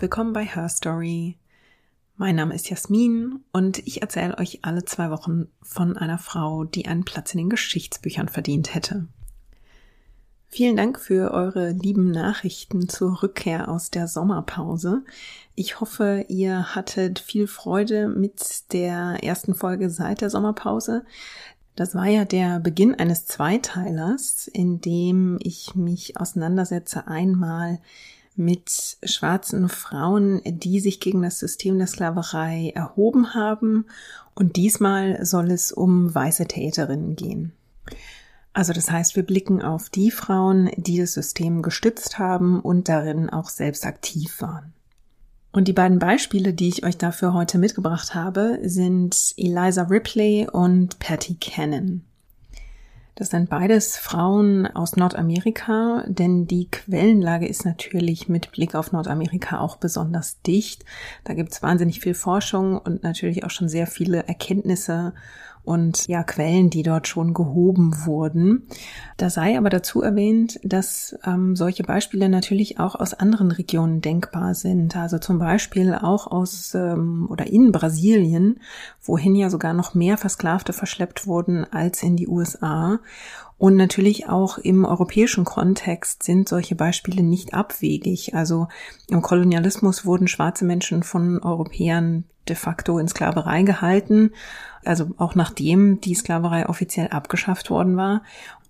Willkommen bei Her Story. Mein Name ist Jasmin und ich erzähle euch alle zwei Wochen von einer Frau, die einen Platz in den Geschichtsbüchern verdient hätte. Vielen Dank für eure lieben Nachrichten zur Rückkehr aus der Sommerpause. Ich hoffe, ihr hattet viel Freude mit der ersten Folge seit der Sommerpause. Das war ja der Beginn eines Zweiteilers, in dem ich mich auseinandersetze einmal mit schwarzen Frauen, die sich gegen das System der Sklaverei erhoben haben. Und diesmal soll es um weiße Täterinnen gehen. Also das heißt, wir blicken auf die Frauen, die das System gestützt haben und darin auch selbst aktiv waren. Und die beiden Beispiele, die ich euch dafür heute mitgebracht habe, sind Eliza Ripley und Patty Cannon. Das sind beides Frauen aus Nordamerika, denn die Quellenlage ist natürlich mit Blick auf Nordamerika auch besonders dicht. Da gibt es wahnsinnig viel Forschung und natürlich auch schon sehr viele Erkenntnisse und ja Quellen, die dort schon gehoben wurden. Da sei aber dazu erwähnt, dass ähm, solche Beispiele natürlich auch aus anderen Regionen denkbar sind. Also zum Beispiel auch aus ähm, oder in Brasilien, wohin ja sogar noch mehr Versklavte verschleppt wurden als in die USA. Und natürlich auch im europäischen Kontext sind solche Beispiele nicht abwegig. Also im Kolonialismus wurden schwarze Menschen von Europäern de facto in Sklaverei gehalten, also auch nachdem die Sklaverei offiziell abgeschafft worden war.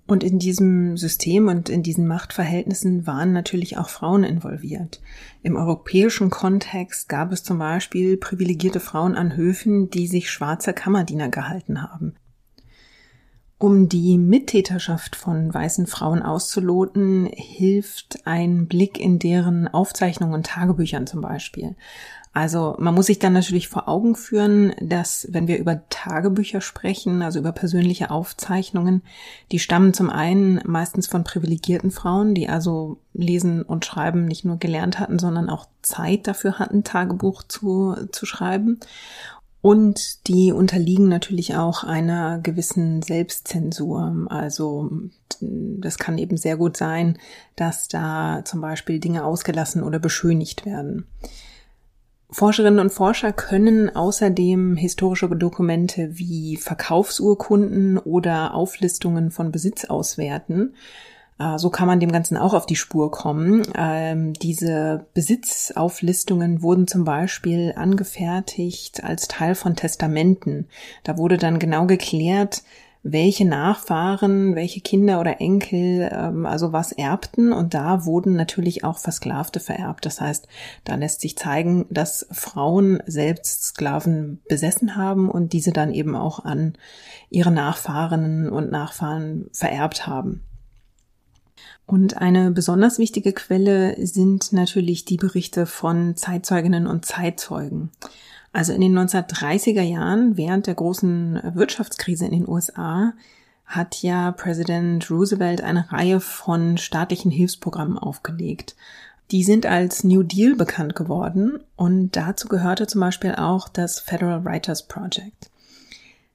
Und in diesem System und in diesen Machtverhältnissen waren natürlich auch Frauen involviert. Im europäischen Kontext gab es zum Beispiel privilegierte Frauen an Höfen, die sich schwarze Kammerdiener gehalten haben. Um die Mittäterschaft von weißen Frauen auszuloten, hilft ein Blick in deren Aufzeichnungen und Tagebüchern zum Beispiel. Also man muss sich dann natürlich vor Augen führen, dass wenn wir über Tagebücher sprechen, also über persönliche Aufzeichnungen, die stammen zum einen meistens von privilegierten Frauen, die also lesen und schreiben nicht nur gelernt hatten, sondern auch Zeit dafür hatten, Tagebuch zu, zu schreiben. Und die unterliegen natürlich auch einer gewissen Selbstzensur. Also das kann eben sehr gut sein, dass da zum Beispiel Dinge ausgelassen oder beschönigt werden. Forscherinnen und Forscher können außerdem historische Dokumente wie Verkaufsurkunden oder Auflistungen von Besitz auswerten äh, so kann man dem Ganzen auch auf die Spur kommen. Ähm, diese Besitzauflistungen wurden zum Beispiel angefertigt als Teil von Testamenten. Da wurde dann genau geklärt, welche Nachfahren, welche Kinder oder Enkel ähm, also was erbten und da wurden natürlich auch Versklavte vererbt. Das heißt, da lässt sich zeigen, dass Frauen selbst Sklaven besessen haben und diese dann eben auch an ihre Nachfahrinnen und Nachfahren vererbt haben. Und eine besonders wichtige Quelle sind natürlich die Berichte von Zeitzeuginnen und Zeitzeugen. Also in den 1930er Jahren, während der großen Wirtschaftskrise in den USA, hat ja Präsident Roosevelt eine Reihe von staatlichen Hilfsprogrammen aufgelegt. Die sind als New Deal bekannt geworden und dazu gehörte zum Beispiel auch das Federal Writers Project.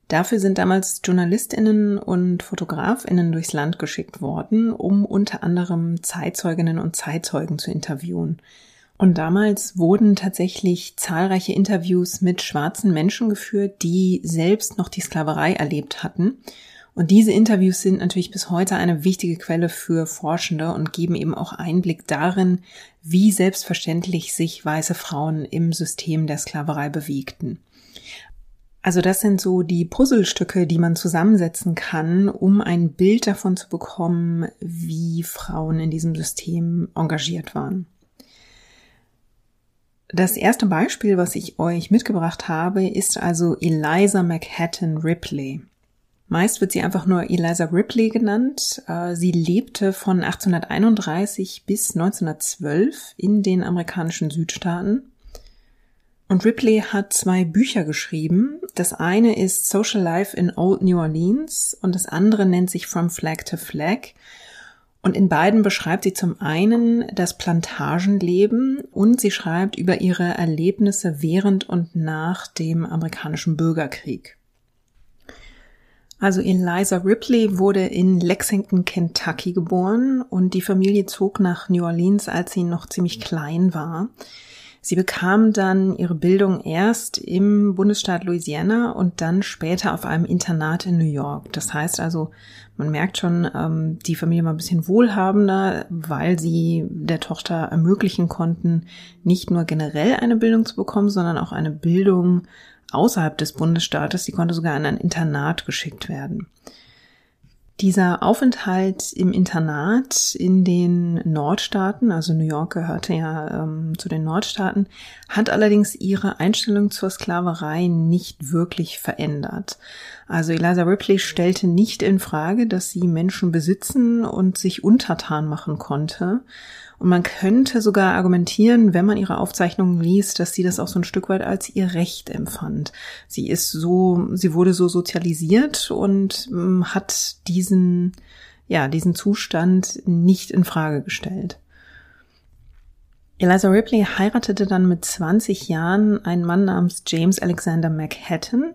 Dafür sind damals Journalistinnen und Fotografinnen durchs Land geschickt worden, um unter anderem Zeitzeuginnen und Zeitzeugen zu interviewen. Und damals wurden tatsächlich zahlreiche Interviews mit schwarzen Menschen geführt, die selbst noch die Sklaverei erlebt hatten. Und diese Interviews sind natürlich bis heute eine wichtige Quelle für Forschende und geben eben auch Einblick darin, wie selbstverständlich sich weiße Frauen im System der Sklaverei bewegten. Also das sind so die Puzzlestücke, die man zusammensetzen kann, um ein Bild davon zu bekommen, wie Frauen in diesem System engagiert waren. Das erste Beispiel, was ich euch mitgebracht habe, ist also Eliza Manhattan Ripley. Meist wird sie einfach nur Eliza Ripley genannt. Äh, sie lebte von 1831 bis 1912 in den amerikanischen Südstaaten und Ripley hat zwei Bücher geschrieben. Das eine ist Social Life in Old New Orleans und das andere nennt sich From Flag to Flag. Und in beiden beschreibt sie zum einen das Plantagenleben und sie schreibt über ihre Erlebnisse während und nach dem amerikanischen Bürgerkrieg. Also Eliza Ripley wurde in Lexington, Kentucky geboren und die Familie zog nach New Orleans, als sie noch ziemlich klein war. Sie bekam dann ihre Bildung erst im Bundesstaat Louisiana und dann später auf einem Internat in New York. Das heißt also, man merkt schon, ähm, die Familie war ein bisschen wohlhabender, weil sie der Tochter ermöglichen konnten, nicht nur generell eine Bildung zu bekommen, sondern auch eine Bildung außerhalb des Bundesstaates. Sie konnte sogar in ein Internat geschickt werden. Dieser Aufenthalt im Internat in den Nordstaaten, also New York gehörte ja ähm, zu den Nordstaaten, hat allerdings ihre Einstellung zur Sklaverei nicht wirklich verändert. Also Eliza Ripley stellte nicht in Frage, dass sie Menschen besitzen und sich untertan machen konnte, und man könnte sogar argumentieren, wenn man ihre Aufzeichnungen liest, dass sie das auch so ein Stück weit als ihr Recht empfand. Sie ist so, sie wurde so sozialisiert und ähm, hat diesen, ja, diesen Zustand nicht in Frage gestellt. Eliza Ripley heiratete dann mit 20 Jahren einen Mann namens James Alexander Manhattan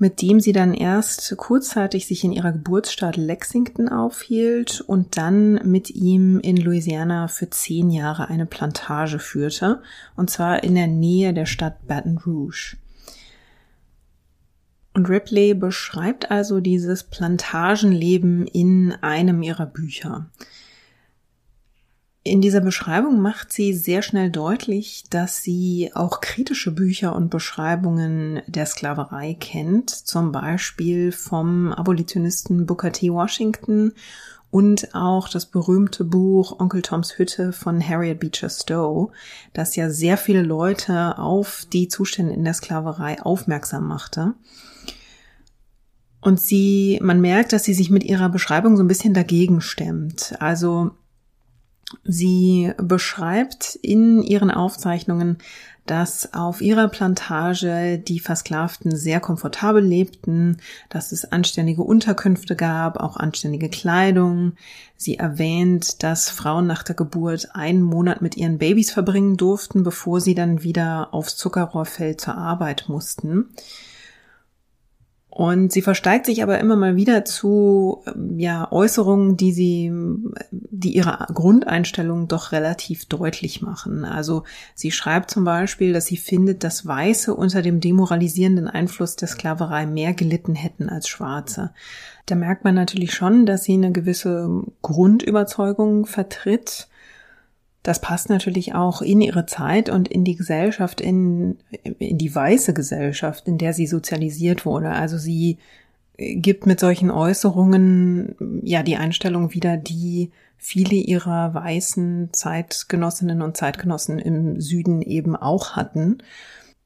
mit dem sie dann erst kurzzeitig sich in ihrer Geburtsstadt Lexington aufhielt und dann mit ihm in Louisiana für zehn Jahre eine Plantage führte, und zwar in der Nähe der Stadt Baton Rouge. Und Ripley beschreibt also dieses Plantagenleben in einem ihrer Bücher. In dieser Beschreibung macht sie sehr schnell deutlich, dass sie auch kritische Bücher und Beschreibungen der Sklaverei kennt, zum Beispiel vom Abolitionisten Booker T. Washington und auch das berühmte Buch Onkel Toms Hütte von Harriet Beecher Stowe, das ja sehr viele Leute auf die Zustände in der Sklaverei aufmerksam machte. Und sie, man merkt, dass sie sich mit ihrer Beschreibung so ein bisschen dagegen stemmt. Also Sie beschreibt in ihren Aufzeichnungen, dass auf ihrer Plantage die Versklavten sehr komfortabel lebten, dass es anständige Unterkünfte gab, auch anständige Kleidung. Sie erwähnt, dass Frauen nach der Geburt einen Monat mit ihren Babys verbringen durften, bevor sie dann wieder aufs Zuckerrohrfeld zur Arbeit mussten. Und sie versteigt sich aber immer mal wieder zu ja, Äußerungen, die sie, die ihre Grundeinstellung doch relativ deutlich machen. Also sie schreibt zum Beispiel, dass sie findet, dass Weiße unter dem demoralisierenden Einfluss der Sklaverei mehr gelitten hätten als Schwarze. Da merkt man natürlich schon, dass sie eine gewisse Grundüberzeugung vertritt das passt natürlich auch in ihre Zeit und in die Gesellschaft, in, in die weiße Gesellschaft, in der sie sozialisiert wurde. Also sie gibt mit solchen Äußerungen ja die Einstellung wieder, die viele ihrer weißen Zeitgenossinnen und Zeitgenossen im Süden eben auch hatten.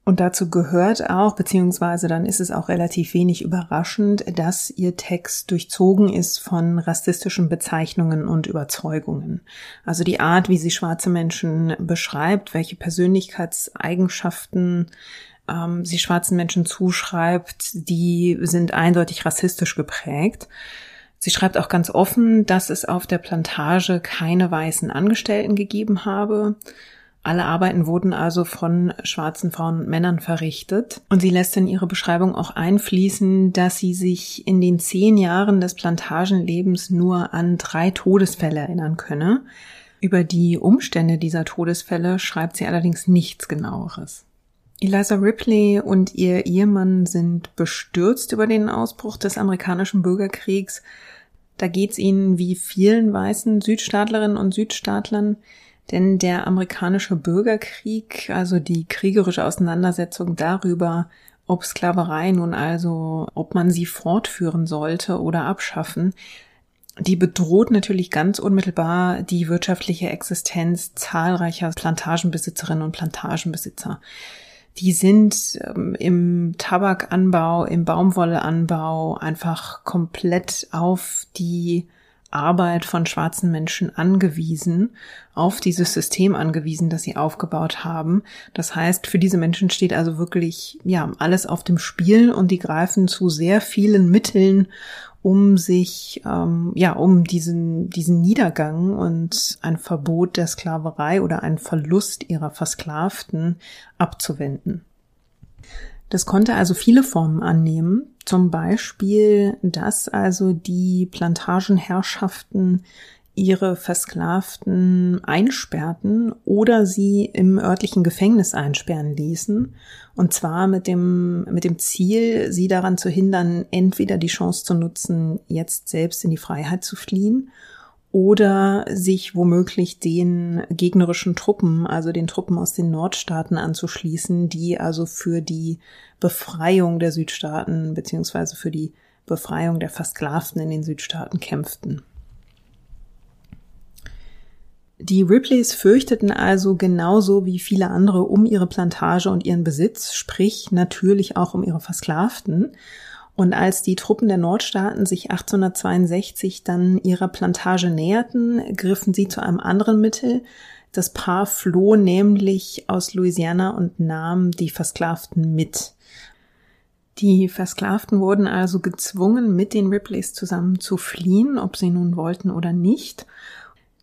Und dazu gehört auch, beziehungsweise dann ist es auch relativ wenig überraschend, dass ihr Text durchzogen ist von rassistischen Bezeichnungen und Überzeugungen. Also die Art, wie sie schwarze Menschen beschreibt, welche Persönlichkeitseigenschaften ähm, sie schwarzen Menschen zuschreibt, die sind eindeutig rassistisch geprägt. Sie schreibt auch ganz offen, dass es auf der Plantage keine weißen Angestellten gegeben habe alle Arbeiten wurden also von schwarzen Frauen und Männern verrichtet. Und sie lässt in ihre Beschreibung auch einfließen, dass sie sich in den zehn Jahren des Plantagenlebens nur an drei Todesfälle erinnern könne. Über die Umstände dieser Todesfälle schreibt sie allerdings nichts genaueres. Eliza Ripley und ihr Ehemann sind bestürzt über den Ausbruch des amerikanischen Bürgerkriegs. Da geht's ihnen wie vielen weißen Südstaatlerinnen und Südstaatlern denn der amerikanische Bürgerkrieg, also die kriegerische Auseinandersetzung darüber, ob Sklaverei nun also, ob man sie fortführen sollte oder abschaffen, die bedroht natürlich ganz unmittelbar die wirtschaftliche Existenz zahlreicher Plantagenbesitzerinnen und Plantagenbesitzer. Die sind ähm, im Tabakanbau, im Baumwolleanbau einfach komplett auf die Arbeit von schwarzen Menschen angewiesen, auf dieses System angewiesen, das sie aufgebaut haben. Das heißt, für diese Menschen steht also wirklich, ja, alles auf dem Spiel und die greifen zu sehr vielen Mitteln, um sich, ähm, ja, um diesen, diesen Niedergang und ein Verbot der Sklaverei oder einen Verlust ihrer Versklavten abzuwenden. Das konnte also viele Formen annehmen. Zum Beispiel, dass also die Plantagenherrschaften ihre Versklavten einsperrten oder sie im örtlichen Gefängnis einsperren ließen. Und zwar mit dem, mit dem Ziel, sie daran zu hindern, entweder die Chance zu nutzen, jetzt selbst in die Freiheit zu fliehen oder sich womöglich den gegnerischen Truppen, also den Truppen aus den Nordstaaten anzuschließen, die also für die Befreiung der Südstaaten beziehungsweise für die Befreiung der Versklavten in den Südstaaten kämpften. Die Ripleys fürchteten also genauso wie viele andere um ihre Plantage und ihren Besitz, sprich natürlich auch um ihre Versklavten. Und als die Truppen der Nordstaaten sich 1862 dann ihrer Plantage näherten, griffen sie zu einem anderen Mittel. Das Paar floh nämlich aus Louisiana und nahm die Versklavten mit. Die Versklavten wurden also gezwungen, mit den Ripleys zusammen zu fliehen, ob sie nun wollten oder nicht.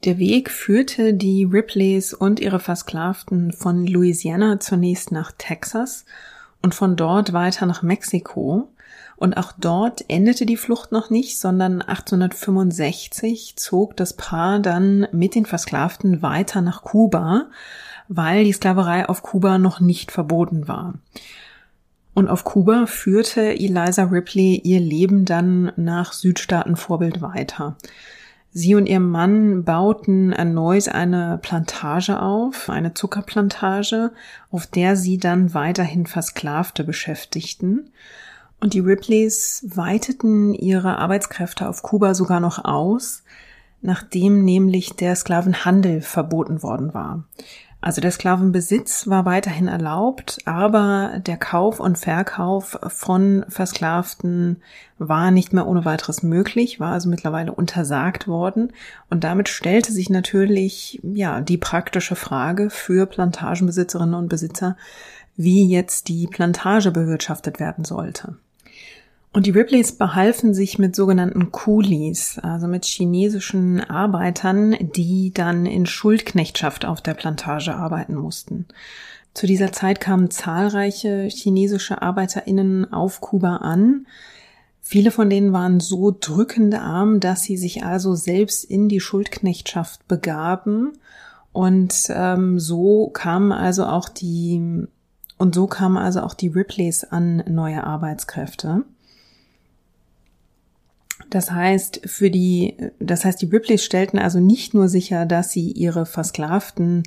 Der Weg führte die Ripleys und ihre Versklavten von Louisiana zunächst nach Texas und von dort weiter nach Mexiko. Und auch dort endete die Flucht noch nicht, sondern 1865 zog das Paar dann mit den Versklavten weiter nach Kuba, weil die Sklaverei auf Kuba noch nicht verboten war. Und auf Kuba führte Eliza Ripley ihr Leben dann nach Südstaatenvorbild weiter. Sie und ihr Mann bauten erneut eine Plantage auf, eine Zuckerplantage, auf der sie dann weiterhin Versklavte beschäftigten. Und die Ripleys weiteten ihre Arbeitskräfte auf Kuba sogar noch aus, nachdem nämlich der Sklavenhandel verboten worden war. Also der Sklavenbesitz war weiterhin erlaubt, aber der Kauf und Verkauf von Versklavten war nicht mehr ohne weiteres möglich, war also mittlerweile untersagt worden. Und damit stellte sich natürlich, ja, die praktische Frage für Plantagenbesitzerinnen und Besitzer, wie jetzt die Plantage bewirtschaftet werden sollte. Und die Ripleys behalfen sich mit sogenannten Coolies, also mit chinesischen Arbeitern, die dann in Schuldknechtschaft auf der Plantage arbeiten mussten. Zu dieser Zeit kamen zahlreiche chinesische ArbeiterInnen auf Kuba an. Viele von denen waren so drückend arm, dass sie sich also selbst in die Schuldknechtschaft begaben. Und ähm, so kamen also auch die und so kamen also auch die Ripleys an neue Arbeitskräfte. Das heißt, für die, das heißt, die Ripleys stellten also nicht nur sicher, dass sie ihre Versklavten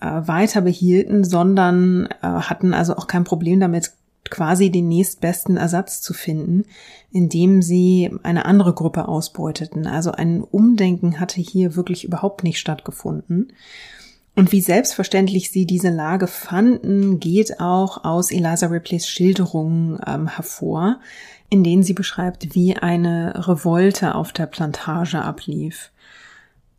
äh, weiter behielten, sondern äh, hatten also auch kein Problem damit, quasi den nächstbesten Ersatz zu finden, indem sie eine andere Gruppe ausbeuteten. Also ein Umdenken hatte hier wirklich überhaupt nicht stattgefunden. Und wie selbstverständlich sie diese Lage fanden, geht auch aus Eliza Ripleys Schilderungen ähm, hervor in denen sie beschreibt, wie eine Revolte auf der Plantage ablief.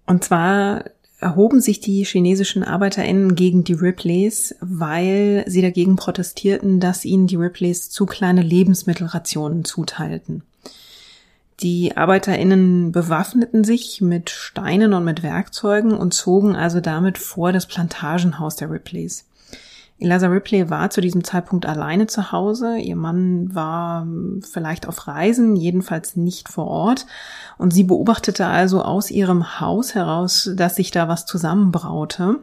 Und zwar erhoben sich die chinesischen ArbeiterInnen gegen die Ripleys, weil sie dagegen protestierten, dass ihnen die Ripleys zu kleine Lebensmittelrationen zuteilten. Die ArbeiterInnen bewaffneten sich mit Steinen und mit Werkzeugen und zogen also damit vor das Plantagenhaus der Ripleys. Eliza Ripley war zu diesem Zeitpunkt alleine zu Hause. Ihr Mann war vielleicht auf Reisen, jedenfalls nicht vor Ort. Und sie beobachtete also aus ihrem Haus heraus, dass sich da was zusammenbraute.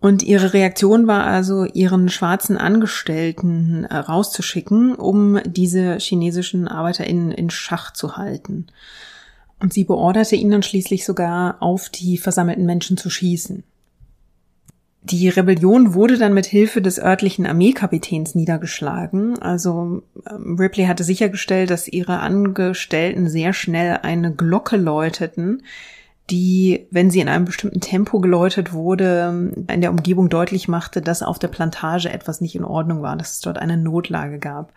Und ihre Reaktion war also, ihren schwarzen Angestellten äh, rauszuschicken, um diese chinesischen ArbeiterInnen in Schach zu halten. Und sie beorderte ihn dann schließlich sogar, auf die versammelten Menschen zu schießen. Die Rebellion wurde dann mit Hilfe des örtlichen Armeekapitäns niedergeschlagen. Also ähm, Ripley hatte sichergestellt, dass ihre Angestellten sehr schnell eine Glocke läuteten, die, wenn sie in einem bestimmten Tempo geläutet wurde, in der Umgebung deutlich machte, dass auf der Plantage etwas nicht in Ordnung war, dass es dort eine Notlage gab.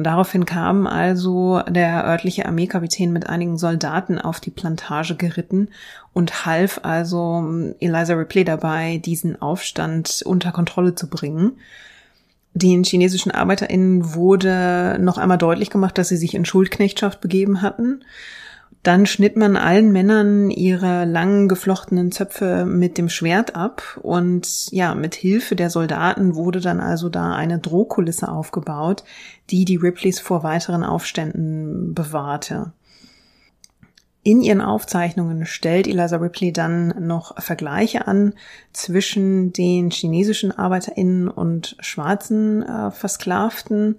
Und daraufhin kam also der örtliche Armeekapitän mit einigen Soldaten auf die Plantage geritten und half also ähm, Eliza Ripley dabei, diesen Aufstand unter Kontrolle zu bringen. Den chinesischen ArbeiterInnen wurde noch einmal deutlich gemacht, dass sie sich in Schuldknechtschaft begeben hatten. Dann schnitt man allen Männern ihre langen geflochtenen Zöpfe mit dem Schwert ab und ja, mit Hilfe der Soldaten wurde dann also da eine Drohkulisse aufgebaut, die die Ripleys vor weiteren Aufständen bewahrte. In ihren Aufzeichnungen stellt Eliza Ripley dann noch Vergleiche an zwischen den chinesischen Arbeiterinnen und schwarzen äh, Versklavten.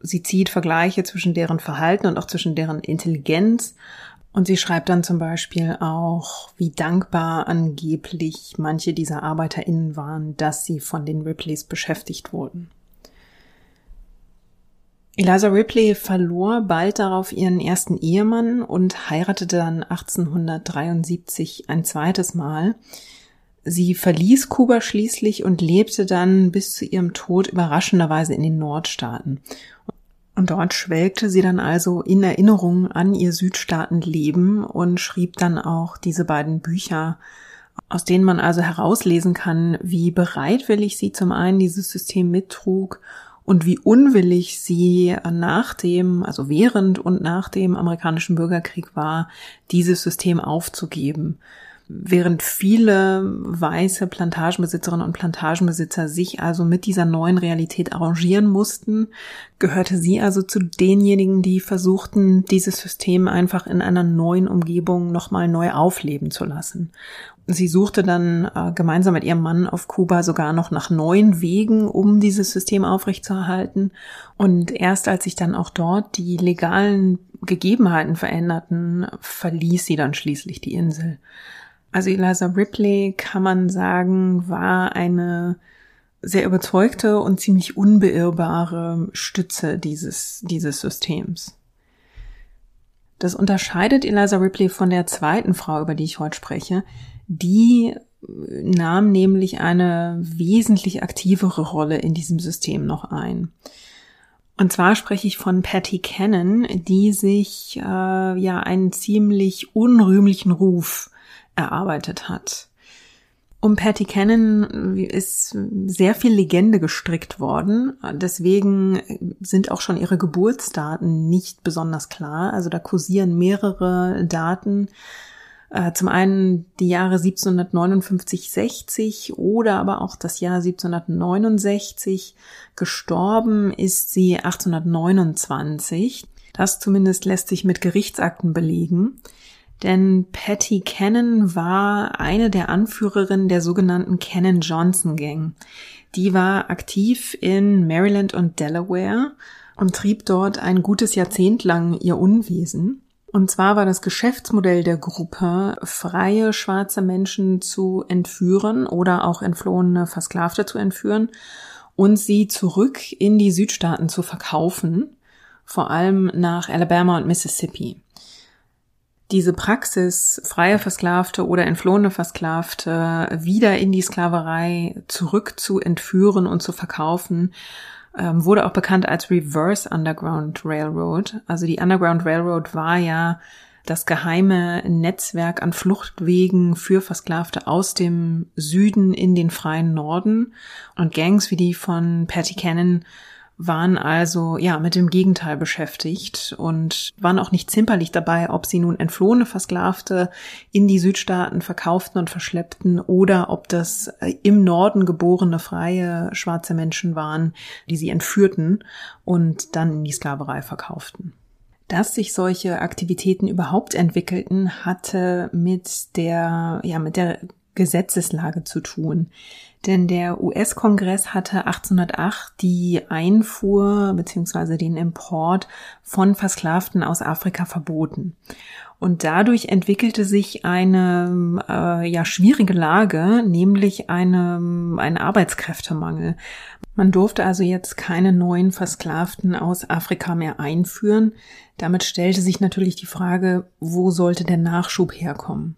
Sie zieht Vergleiche zwischen deren Verhalten und auch zwischen deren Intelligenz. Und sie schreibt dann zum Beispiel auch, wie dankbar angeblich manche dieser ArbeiterInnen waren, dass sie von den Ripleys beschäftigt wurden. Eliza Ripley verlor bald darauf ihren ersten Ehemann und heiratete dann 1873 ein zweites Mal. Sie verließ Kuba schließlich und lebte dann bis zu ihrem Tod überraschenderweise in den Nordstaaten. Und dort schwelgte sie dann also in Erinnerung an ihr Südstaatenleben und schrieb dann auch diese beiden Bücher, aus denen man also herauslesen kann, wie bereitwillig sie zum einen dieses System mittrug und wie unwillig sie nach dem, also während und nach dem amerikanischen Bürgerkrieg war, dieses System aufzugeben. Während viele weiße Plantagenbesitzerinnen und Plantagenbesitzer sich also mit dieser neuen Realität arrangieren mussten, gehörte sie also zu denjenigen, die versuchten, dieses System einfach in einer neuen Umgebung nochmal neu aufleben zu lassen. Sie suchte dann äh, gemeinsam mit ihrem Mann auf Kuba sogar noch nach neuen Wegen, um dieses System aufrechtzuerhalten. Und erst als sich dann auch dort die legalen Gegebenheiten veränderten, verließ sie dann schließlich die Insel. Also Eliza Ripley, kann man sagen, war eine sehr überzeugte und ziemlich unbeirrbare Stütze dieses, dieses Systems. Das unterscheidet Eliza Ripley von der zweiten Frau, über die ich heute spreche, die nahm nämlich eine wesentlich aktivere Rolle in diesem System noch ein. Und zwar spreche ich von Patty Cannon, die sich äh, ja einen ziemlich unrühmlichen Ruf erarbeitet hat. Um Patty Cannon ist sehr viel Legende gestrickt worden. Deswegen sind auch schon ihre Geburtsdaten nicht besonders klar. Also da kursieren mehrere Daten, äh, zum einen die Jahre 1759, 60 oder aber auch das Jahr 1769. Gestorben ist sie 1829. Das zumindest lässt sich mit Gerichtsakten belegen. Denn Patty Cannon war eine der Anführerinnen der sogenannten Cannon Johnson Gang. Die war aktiv in Maryland und Delaware und trieb dort ein gutes Jahrzehnt lang ihr Unwesen. Und zwar war das Geschäftsmodell der Gruppe, freie schwarze Menschen zu entführen oder auch entflohene Versklavte zu entführen und sie zurück in die Südstaaten zu verkaufen, vor allem nach Alabama und Mississippi. Diese Praxis, freie Versklavte oder entflohene Versklavte wieder in die Sklaverei zurück zu entführen und zu verkaufen, ähm, wurde auch bekannt als Reverse Underground Railroad. Also die Underground Railroad war ja das geheime Netzwerk an Fluchtwegen für Versklavte aus dem Süden in den freien Norden. Und Gangs wie die von Patty Cannon waren also ja mit dem Gegenteil beschäftigt und waren auch nicht zimperlich dabei, ob sie nun entflohene Versklavte in die Südstaaten verkauften und verschleppten oder ob das äh, im Norden geborene freie schwarze Menschen waren, die sie entführten und dann in die Sklaverei verkauften. Dass sich solche Aktivitäten überhaupt entwickelten, hatte mit der, ja, mit der Gesetzeslage zu tun. Denn der US-Kongress hatte 1808 die Einfuhr bzw. den Import von Versklavten aus Afrika verboten. Und dadurch entwickelte sich eine äh, ja schwierige Lage, nämlich eine, ein Arbeitskräftemangel. Man durfte also jetzt keine neuen Versklavten aus Afrika mehr einführen. Damit stellte sich natürlich die Frage, wo sollte der Nachschub herkommen?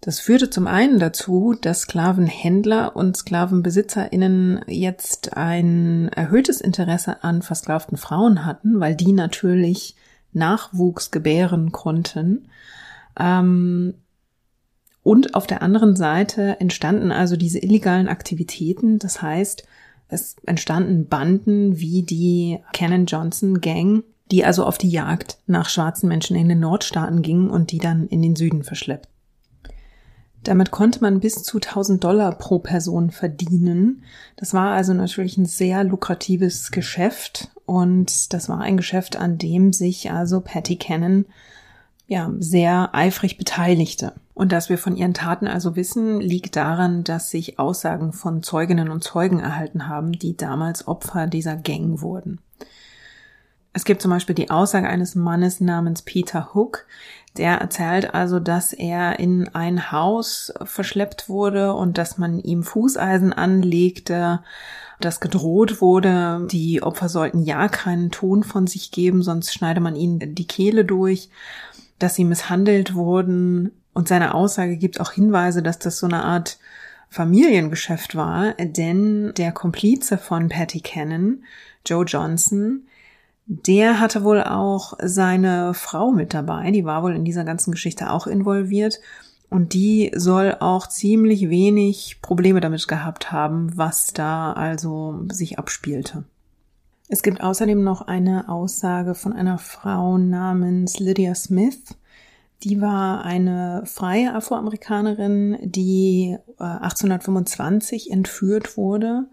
Das führte zum einen dazu, dass Sklavenhändler und Sklavenbesitzerinnen jetzt ein erhöhtes Interesse an versklavten Frauen hatten, weil die natürlich Nachwuchs gebären konnten. Ähm, und auf der anderen Seite entstanden also diese illegalen Aktivitäten. Das heißt, es entstanden Banden wie die Cannon Johnson Gang, die also auf die Jagd nach schwarzen Menschen in den Nordstaaten gingen und die dann in den Süden verschleppt. Damit konnte man bis zu 1000 Dollar pro Person verdienen. Das war also natürlich ein sehr lukratives Geschäft und das war ein Geschäft, an dem sich also Patty Cannon ja sehr eifrig beteiligte. Und dass wir von ihren Taten also wissen, liegt daran, dass sich Aussagen von Zeuginnen und Zeugen erhalten haben, die damals Opfer dieser Gang wurden. Es gibt zum Beispiel die Aussage eines Mannes namens Peter Hook, der erzählt also, dass er in ein Haus verschleppt wurde und dass man ihm Fußeisen anlegte, dass gedroht wurde, die Opfer sollten ja keinen Ton von sich geben, sonst schneide man ihnen die Kehle durch, dass sie misshandelt wurden. Und seine Aussage gibt auch Hinweise, dass das so eine Art Familiengeschäft war, denn der Komplize von Patty Cannon, Joe Johnson, der hatte wohl auch seine Frau mit dabei, die war wohl in dieser ganzen Geschichte auch involviert und die soll auch ziemlich wenig Probleme damit gehabt haben, was da also sich abspielte. Es gibt außerdem noch eine Aussage von einer Frau namens Lydia Smith. Die war eine freie Afroamerikanerin, die 1825 äh, entführt wurde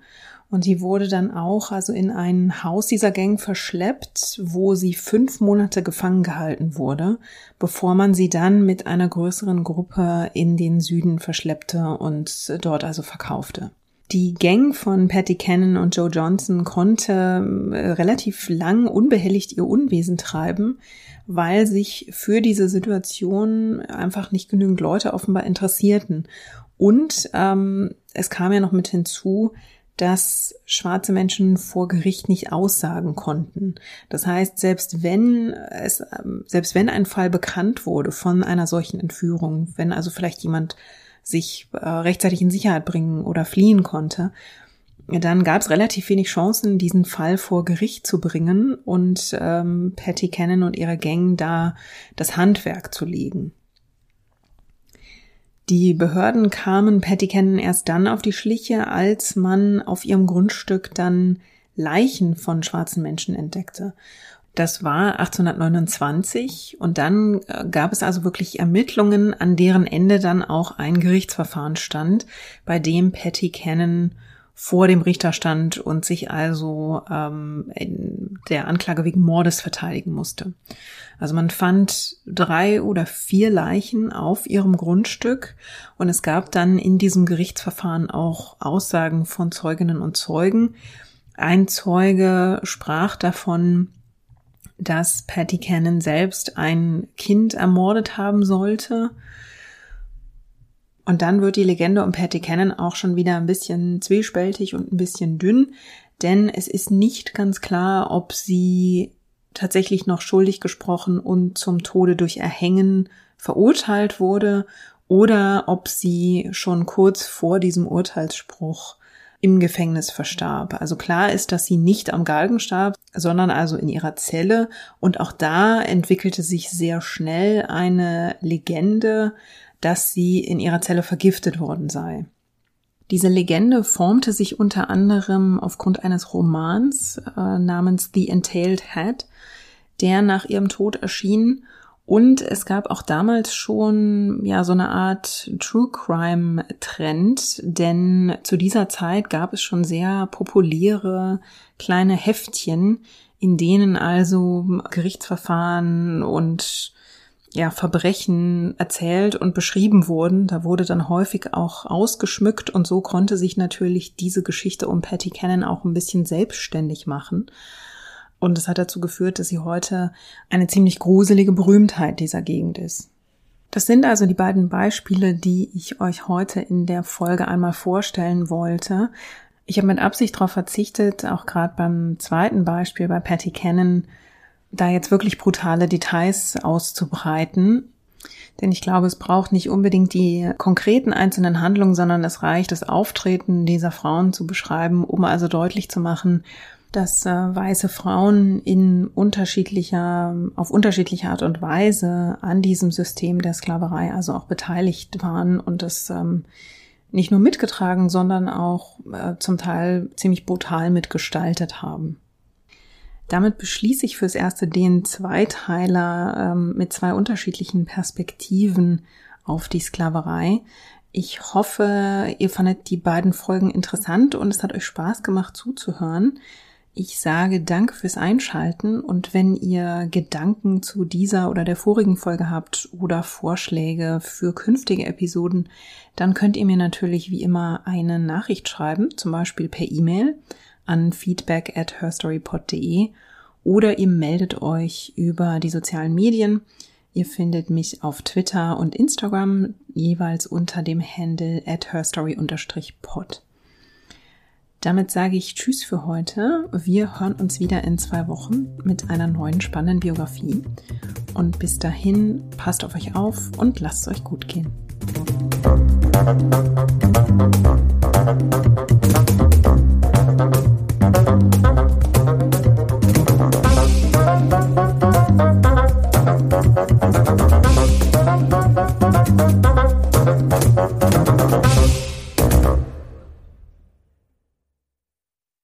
und sie wurde dann auch also in ein Haus dieser Gang verschleppt, wo sie fünf Monate gefangen gehalten wurde, bevor man sie dann mit einer größeren Gruppe in den Süden verschleppte und dort also verkaufte. Die Gang von Patty Cannon und Joe Johnson konnte äh, relativ lang unbehelligt ihr Unwesen treiben, weil sich für diese Situation einfach nicht genügend Leute offenbar interessierten. Und ähm, es kam ja noch mit hinzu, dass schwarze Menschen vor Gericht nicht aussagen konnten. Das heißt, selbst wenn es, selbst wenn ein Fall bekannt wurde von einer solchen Entführung, wenn also vielleicht jemand sich äh, rechtzeitig in Sicherheit bringen oder fliehen konnte, dann gab es relativ wenig Chancen, diesen Fall vor Gericht zu bringen und ähm, Patty Cannon und ihre Gang da das Handwerk zu legen. Die Behörden kamen Patty Cannon erst dann auf die Schliche, als man auf ihrem Grundstück dann Leichen von schwarzen Menschen entdeckte. Das war 1829 und dann äh, gab es also wirklich Ermittlungen, an deren Ende dann auch ein Gerichtsverfahren stand, bei dem Patty Cannon vor dem Richter stand und sich also ähm, der Anklage wegen Mordes verteidigen musste. Also man fand drei oder vier Leichen auf ihrem Grundstück und es gab dann in diesem Gerichtsverfahren auch Aussagen von Zeuginnen und Zeugen. Ein Zeuge sprach davon, dass Patty Cannon selbst ein Kind ermordet haben sollte und dann wird die Legende um Patty Cannon auch schon wieder ein bisschen zwiespältig und ein bisschen dünn, denn es ist nicht ganz klar, ob sie tatsächlich noch schuldig gesprochen und zum Tode durch Erhängen verurteilt wurde oder ob sie schon kurz vor diesem Urteilsspruch im Gefängnis verstarb. Also klar ist, dass sie nicht am Galgen starb, sondern also in ihrer Zelle. Und auch da entwickelte sich sehr schnell eine Legende, dass sie in ihrer Zelle vergiftet worden sei. Diese Legende formte sich unter anderem aufgrund eines Romans äh, namens The Entailed Head, der nach ihrem Tod erschien und es gab auch damals schon ja so eine Art True Crime Trend, denn zu dieser Zeit gab es schon sehr populäre kleine Heftchen, in denen also Gerichtsverfahren und ja, Verbrechen erzählt und beschrieben wurden. Da wurde dann häufig auch ausgeschmückt und so konnte sich natürlich diese Geschichte um Patty Cannon auch ein bisschen selbstständig machen. Und es hat dazu geführt, dass sie heute eine ziemlich gruselige Berühmtheit dieser Gegend ist. Das sind also die beiden Beispiele, die ich euch heute in der Folge einmal vorstellen wollte. Ich habe mit Absicht darauf verzichtet, auch gerade beim zweiten Beispiel bei Patty Cannon da jetzt wirklich brutale Details auszubreiten. Denn ich glaube, es braucht nicht unbedingt die konkreten einzelnen Handlungen, sondern es reicht, das Auftreten dieser Frauen zu beschreiben, um also deutlich zu machen, dass äh, weiße Frauen in unterschiedlicher, auf unterschiedliche Art und Weise an diesem System der Sklaverei also auch beteiligt waren und das ähm, nicht nur mitgetragen, sondern auch äh, zum Teil ziemlich brutal mitgestaltet haben. Damit beschließe ich fürs erste den Zweiteiler ähm, mit zwei unterschiedlichen Perspektiven auf die Sklaverei. Ich hoffe, ihr fandet die beiden Folgen interessant und es hat euch Spaß gemacht zuzuhören. Ich sage Danke fürs Einschalten und wenn ihr Gedanken zu dieser oder der vorigen Folge habt oder Vorschläge für künftige Episoden, dann könnt ihr mir natürlich wie immer eine Nachricht schreiben, zum Beispiel per E-Mail an feedback at herstorypod.de oder ihr meldet euch über die sozialen Medien. Ihr findet mich auf Twitter und Instagram jeweils unter dem Handle at herstory-pod. Damit sage ich Tschüss für heute. Wir hören uns wieder in zwei Wochen mit einer neuen spannenden Biografie. Und bis dahin, passt auf euch auf und lasst es euch gut gehen. Musik